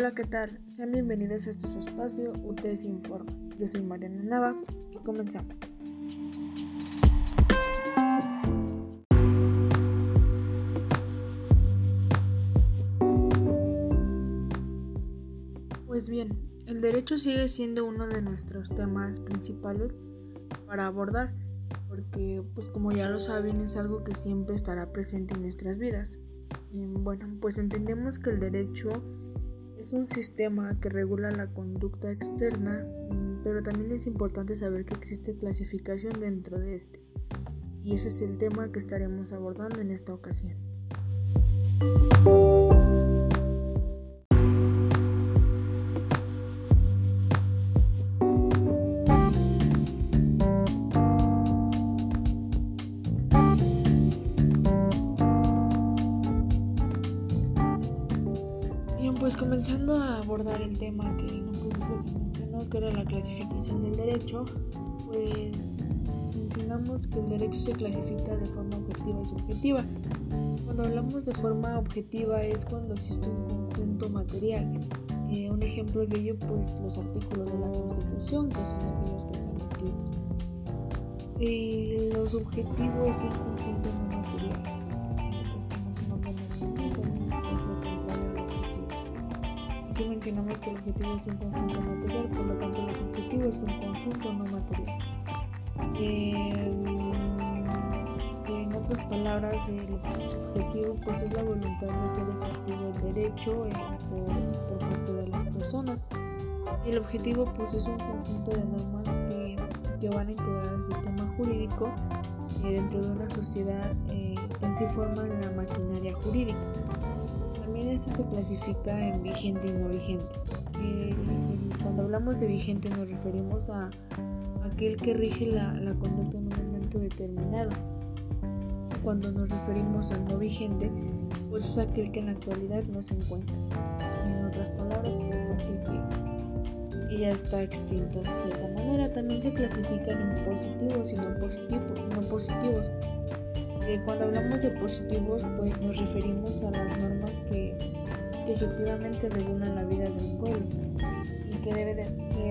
Hola, ¿qué tal? Sean bienvenidos a este espacio UTS Informa. Yo soy Mariana Nava y comenzamos. Pues bien, el derecho sigue siendo uno de nuestros temas principales para abordar, porque pues como ya lo saben es algo que siempre estará presente en nuestras vidas. Y, bueno, pues entendemos que el derecho es un sistema que regula la conducta externa, mm, pero también es importante saber que existe clasificación dentro de este. Y ese es el tema que estaremos abordando en esta ocasión. Pues comenzando a abordar el tema que en un principio se mencionó, que era la clasificación del derecho, pues mencionamos que el derecho se clasifica de forma objetiva y subjetiva. Cuando hablamos de forma objetiva es cuando existe un conjunto material. Eh, un ejemplo de ello, pues los artículos de la Constitución, que son aquellos que están escritos. Y lo subjetivo es un conjunto material. Mencionamos que el objetivo es un conjunto material, por lo tanto el objetivo es un conjunto no material. Eh, en otras palabras, el objetivo pues es la voluntad de hacer efectivo el derecho eh, por, parte de las personas. El objetivo pues es un conjunto de normas que, que van a integrar el sistema jurídico eh, dentro de una sociedad que en sí forman la maquinaria jurídica. Este se clasifica en vigente y no vigente. Eh, cuando hablamos de vigente nos referimos a aquel que rige la, conducta en un momento determinado. Cuando nos referimos al no vigente, pues es aquel que en la actualidad no se encuentra. En otras palabras, pues aquel que, ya está extinto de cierta manera. También se clasifican en positivos y no positivos. No positivos cuando hablamos de positivos, pues nos referimos a las normas que, efectivamente regulan la vida de un pueblo y que debe,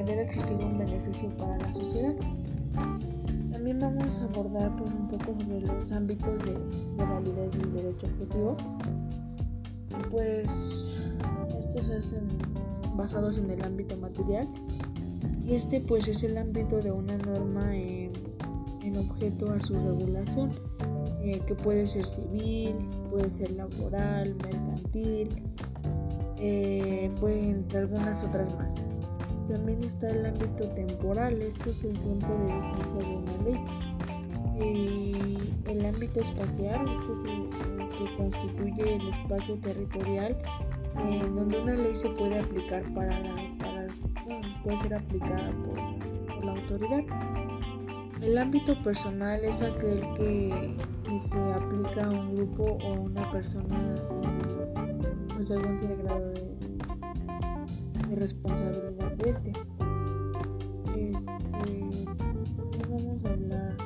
debe existir un beneficio para la sociedad. También vamos a abordar pues, un poco sobre los ámbitos de, de validez del derecho objetivo. Pues estos es basados en el ámbito material y este pues es el ámbito de una norma en objeto a su regulación eh, que puede ser civil, puede ser laboral, mercantil, eh, puede entre algunas otras más. También está el ámbito temporal, este es el tiempo de vigencia de una ley. Y el ámbito espacial, este es el, que constituye el espacio territorial en donde una ley se puede aplicar para la, puede ser aplicada por la autoridad. El ámbito personal es aquel que, se aplica a un grupo o una persona pues según tiene grado de, responsabilidad de este. Este, vamos a hablar?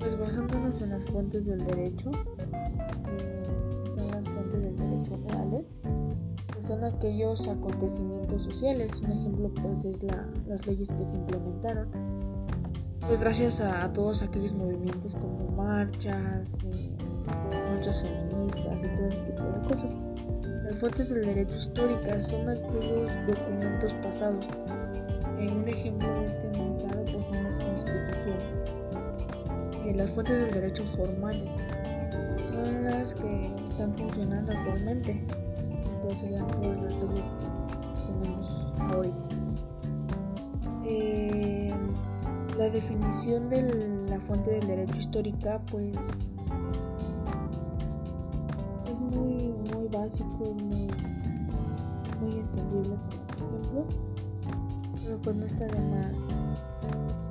Pues basándonos en las fuentes del derecho, eh, las fuentes del derecho reales, que son aquellos acontecimientos sociales. Un ejemplo pues es la, las leyes que se implementaron pues gracias a, todos aquellos movimientos como marchas, eh, marchas feministas y todo ese tipo de cosas. Las fuentes del derecho históricas son aquellos documentos pasados. En un ejemplo de este muy claro pues son las constituciones. Eh, las fuentes del derecho formal son las que están funcionando actualmente. Pues serían todas las leyes que tenemos hoy. Eh, la definición de la fuente del derecho histórica pues es muy muy básico muy, muy entendible por ejemplo. Pero pues no está de más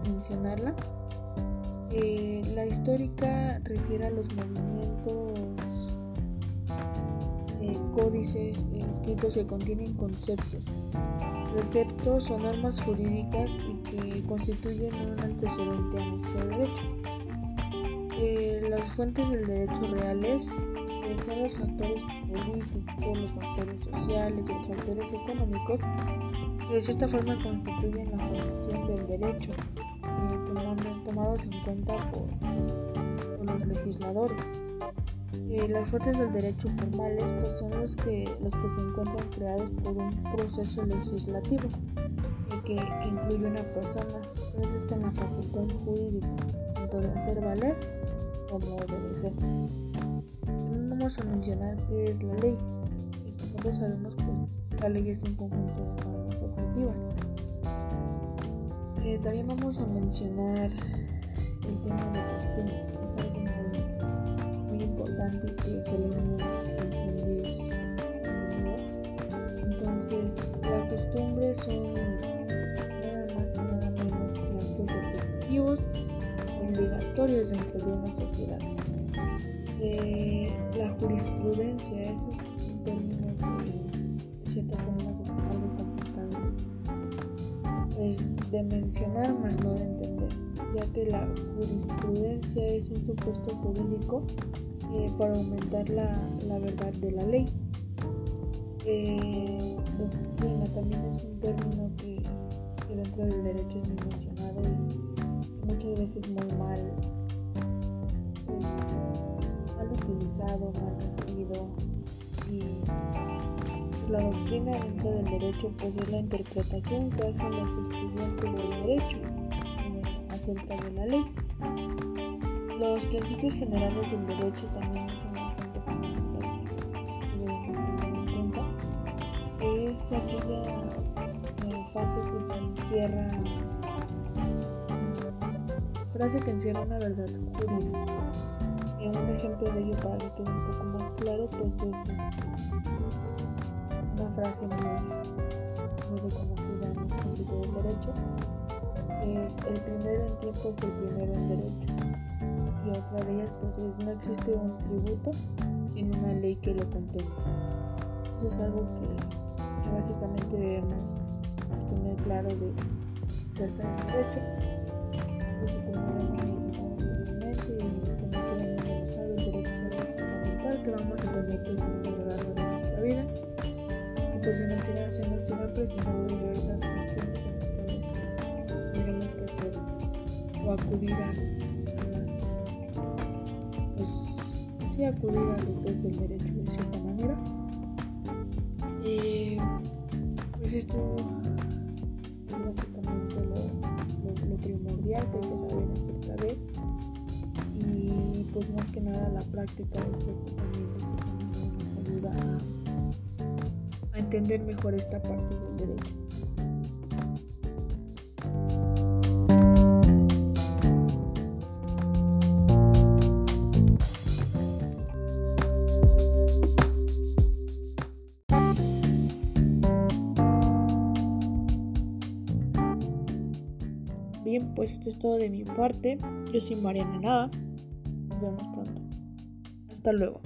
mencionarla. Eh, la histórica refiere a los movimientos eh, códices escritos que contienen conceptos preceptos o normas jurídicas y que constituyen un antecedente a nuestro derecho. Eh, las fuentes del derecho reales que son los factores políticos, los factores sociales los factores económicos que de cierta forma constituyen la formación del derecho, eh, tomados en cuenta por, los legisladores. Eh, las fuentes del derecho formales pues, son los que, los que se encuentran creados por un proceso legislativo que, que incluye una persona, entonces está en la facultad jurídica, tanto de hacer valer como debe ser. Vamos a mencionar qué es la ley y como todos sabemos pues la ley es un conjunto de normas objetivas. Eh, también vamos a mencionar el tema de costumbre, es algo muy, importante que solemos confundir. Entonces, las costumbres son nada más y nada menos que actos repetitivos obligatorios dentro de una sociedad. Eh, la jurisprudencia, es un término de mencionar más no de entender, ya que la jurisprudencia es un supuesto jurídico eh, para aumentar la, la, verdad de la ley. Eh, doctrina también es un término que, que dentro del derecho es muy mencionado y muchas veces muy mal, pues, mal utilizado, mal referido y la doctrina dentro del derecho pues es la interpretación que hacen los estudiantes del derecho eh, acerca de la ley. Los principios generales del derecho también son una fuente fundamental que debemos tener en cuenta. Es aquella fase que se encierra frase que encierra una verdad jurídica. Y un ejemplo de ello para que quede un poco más claro, pues es este, una frase muy, muy reconocida en el ámbito del derecho. Es el primero en tiempo es el primero en derecho. Y otra de ellas pues es no existe un tributo sin una ley que lo contenga. Eso es algo que, que básicamente debemos tener claro de acerca del derecho porque como les mencionado anteriormente y como todo el mundo lo sabe, el derecho es algo fundamental que vamos a tener presente pues se nos irá, presentando diversas cuestiones en las cuales tendremos que hacer o acudir a, las pues sí acudir a lo que es el derecho de cierta manera. Y pues esto es básicamente lo primordial que hay que saber acerca de. Y pues más que nada la práctica de a, entender mejor esta parte del derecho. Bien, pues esto es todo de mi parte. Yo soy Mariana Nada. Nos vemos pronto. Hasta luego.